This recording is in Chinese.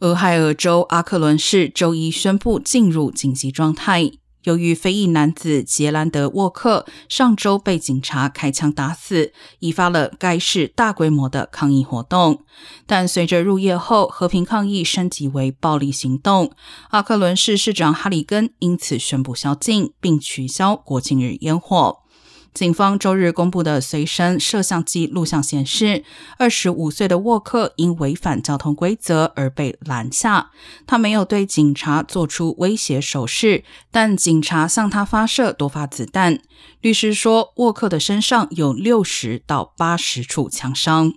俄亥俄州阿克伦市周一宣布进入紧急状态。由于非裔男子杰兰德·沃克上周被警察开枪打死，引发了该市大规模的抗议活动。但随着入夜后和平抗议升级为暴力行动，阿克伦市市长哈里根因此宣布宵禁，并取消国庆日烟火。警方周日公布的随身摄像机录像显示，二十五岁的沃克因违反交通规则而被拦下。他没有对警察做出威胁手势，但警察向他发射多发子弹。律师说，沃克的身上有六十到八十处枪伤。